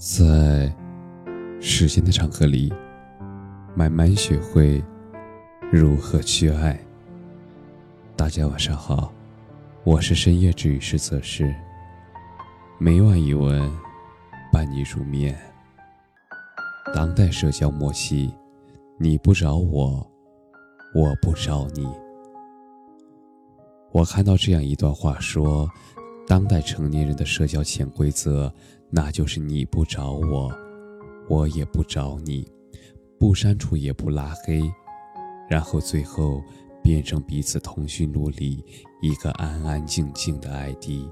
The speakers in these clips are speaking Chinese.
在时间的长河里，慢慢学会如何去爱。大家晚上好，我是深夜治愈师泽师。每晚一文伴你入眠。当代社交默契，你不找我，我不找你。我看到这样一段话说。当代成年人的社交潜规则，那就是你不找我，我也不找你，不删除也不拉黑，然后最后变成彼此通讯录里一个安安静静的 ID，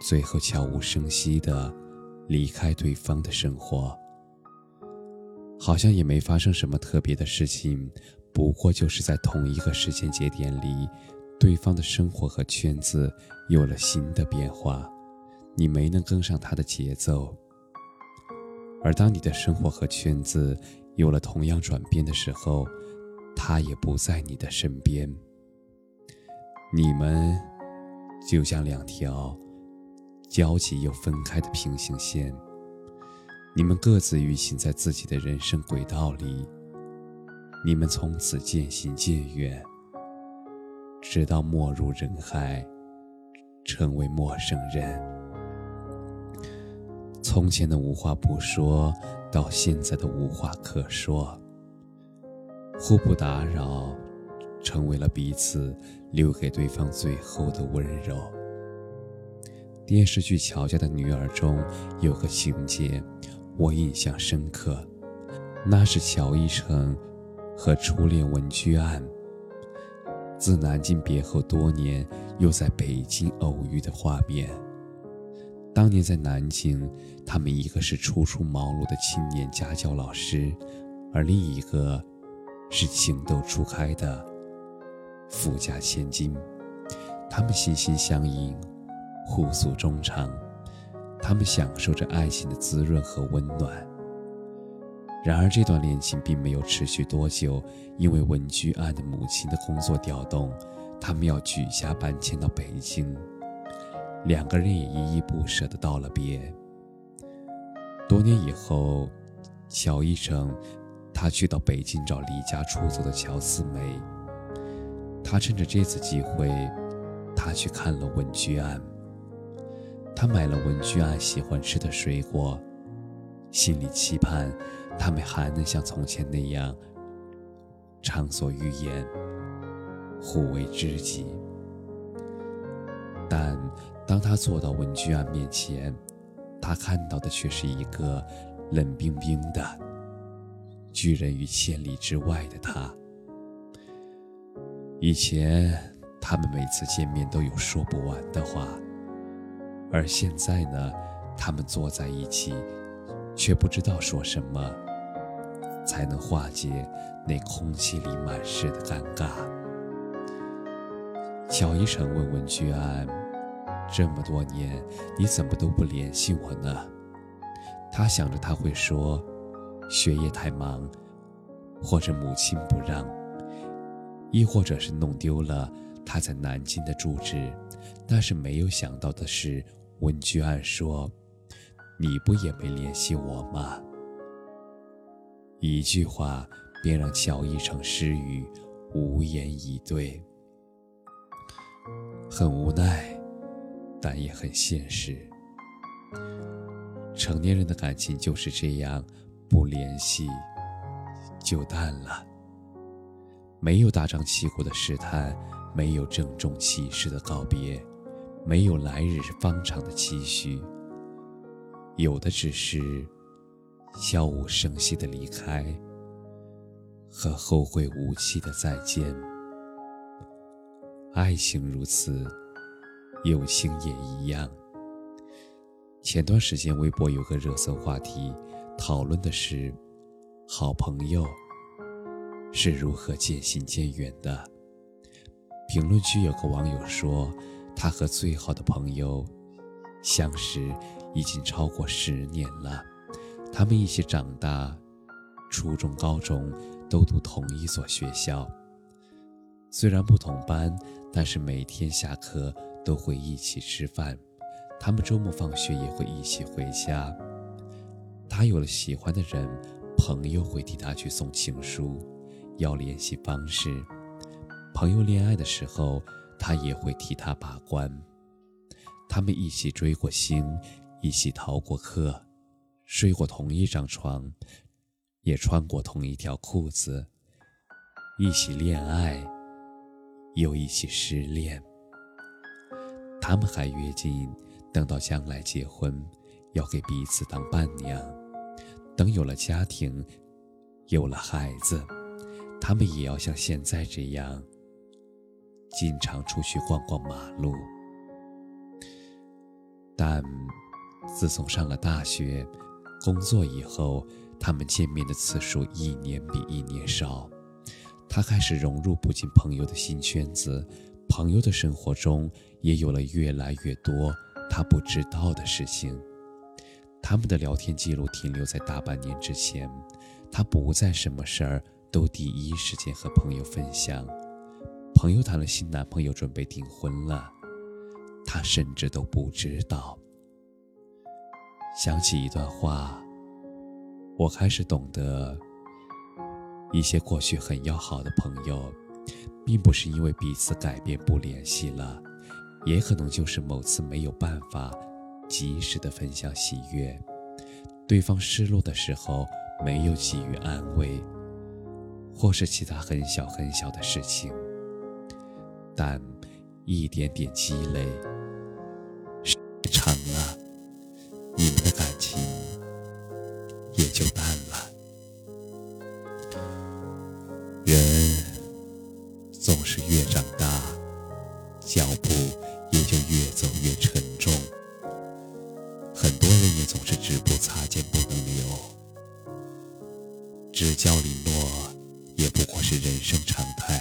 最后悄无声息的离开对方的生活，好像也没发生什么特别的事情，不过就是在同一个时间节点里。对方的生活和圈子有了新的变化，你没能跟上他的节奏。而当你的生活和圈子有了同样转变的时候，他也不在你的身边。你们就像两条交集又分开的平行线，你们各自运行在自己的人生轨道里，你们从此渐行渐远。直到没入人海，成为陌生人。从前的无话不说，到现在的无话可说。互不打扰，成为了彼此留给对方最后的温柔。电视剧《乔家的女儿》中有个情节，我印象深刻，那是乔一成和初恋文居案。自南京别后多年，又在北京偶遇的画面。当年在南京，他们一个是初出茅庐的青年家教老师，而另一个是情窦初开的富家千金。他们心心相印，互诉衷肠，他们享受着爱情的滋润和温暖。然而，这段恋情并没有持续多久，因为文居安的母亲的工作调动，他们要举家搬迁到北京，两个人也依依不舍地道了别。多年以后，乔医生，他去到北京找离家出走的乔四梅，他趁着这次机会，他去看了文居安，他买了文居安喜欢吃的水果，心里期盼。他们还能像从前那样畅所欲言，互为知己。但当他坐到文居安面前，他看到的却是一个冷冰冰的、拒人于千里之外的他。以前他们每次见面都有说不完的话，而现在呢，他们坐在一起。却不知道说什么才能化解那空气里满是的尴尬。乔一成问文居安：“这么多年，你怎么都不联系我呢？”他想着他会说：“学业太忙，或者母亲不让，亦或者是弄丢了他在南京的住址。”但是没有想到的是，文居安说。你不也没联系我吗？一句话便让乔一成失语，无言以对。很无奈，但也很现实。成年人的感情就是这样，不联系就淡了。没有大张旗鼓的试探，没有郑重其事的告别，没有来日方长的期许。有的只是悄无声息的离开和后会无期的再见。爱情如此，友情也一样。前段时间微博有个热搜话题，讨论的是好朋友是如何渐行渐远的。评论区有个网友说，他和最好的朋友相识。已经超过十年了，他们一起长大，初中、高中都读同一所学校。虽然不同班，但是每天下课都会一起吃饭。他们周末放学也会一起回家。他有了喜欢的人，朋友会替他去送情书，要联系方式。朋友恋爱的时候，他也会替他把关。他们一起追过星，一起逃过课，睡过同一张床，也穿过同一条裤子，一起恋爱，又一起失恋。他们还约定，等到将来结婚，要给彼此当伴娘。等有了家庭，有了孩子，他们也要像现在这样，经常出去逛逛马路。但自从上了大学、工作以后，他们见面的次数一年比一年少。他开始融入不进朋友的新圈子，朋友的生活中。也有了越来越多他不知道的事情。他们的聊天记录停留在大半年之前，他不再什么事儿都第一时间和朋友分享。朋友谈了新男朋友，准备订婚了，他甚至都不知道。想起一段话，我开始懂得，一些过去很要好的朋友，并不是因为彼此改变不联系了。也可能就是某次没有办法及时的分享喜悦，对方失落的时候没有给予安慰，或是其他很小很小的事情，但一点点积累，长了，你们的感情也就淡了。人总是越长大，越沉重，很多人也总是止步擦肩不能留，知交零落也不过是人生常态。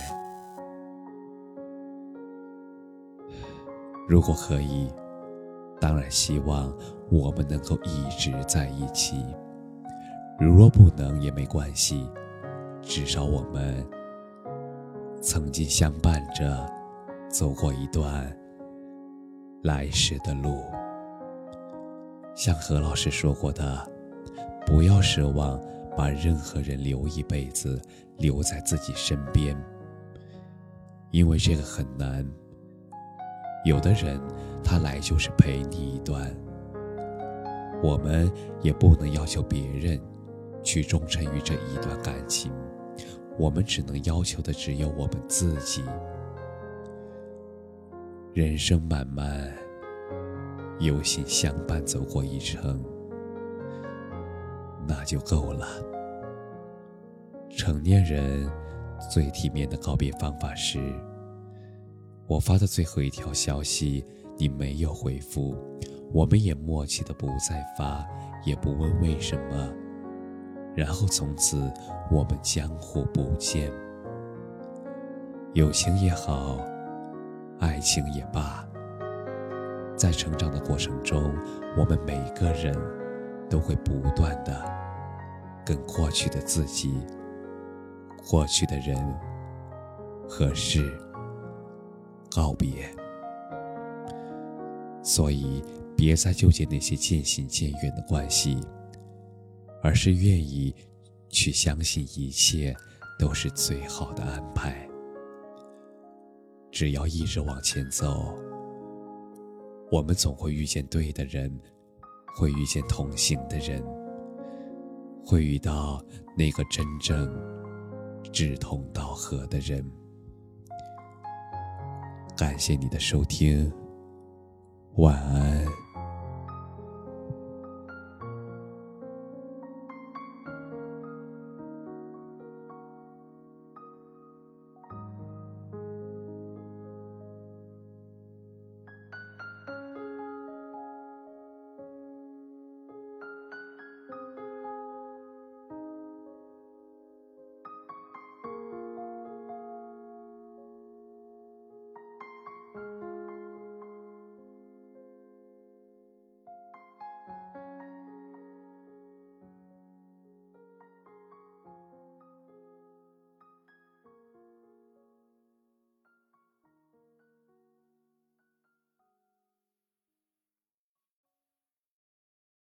如果可以，当然希望我们能够一直在一起；如若不能也没关系，至少我们曾经相伴着走过一段。来时的路，像何老师说过的，不要奢望把任何人留一辈子，留在自己身边，因为这个很难。有的人，他来就是陪你一段，我们也不能要求别人去忠诚于这一段感情，我们只能要求的只有我们自己。人生漫漫，有幸相伴走过一程，那就够了。成年人最体面的告别方法是：我发的最后一条消息你没有回复，我们也默契的不再发，也不问为什么，然后从此我们江湖不见。友情也好。爱情也罢，在成长的过程中，我们每个人都会不断的跟过去的自己、过去的人和事告别。所以，别再纠结那些渐行渐远的关系，而是愿意去相信一切都是最好的安排。只要一直往前走，我们总会遇见对的人，会遇见同行的人，会遇到那个真正志同道合的人。感谢你的收听，晚安。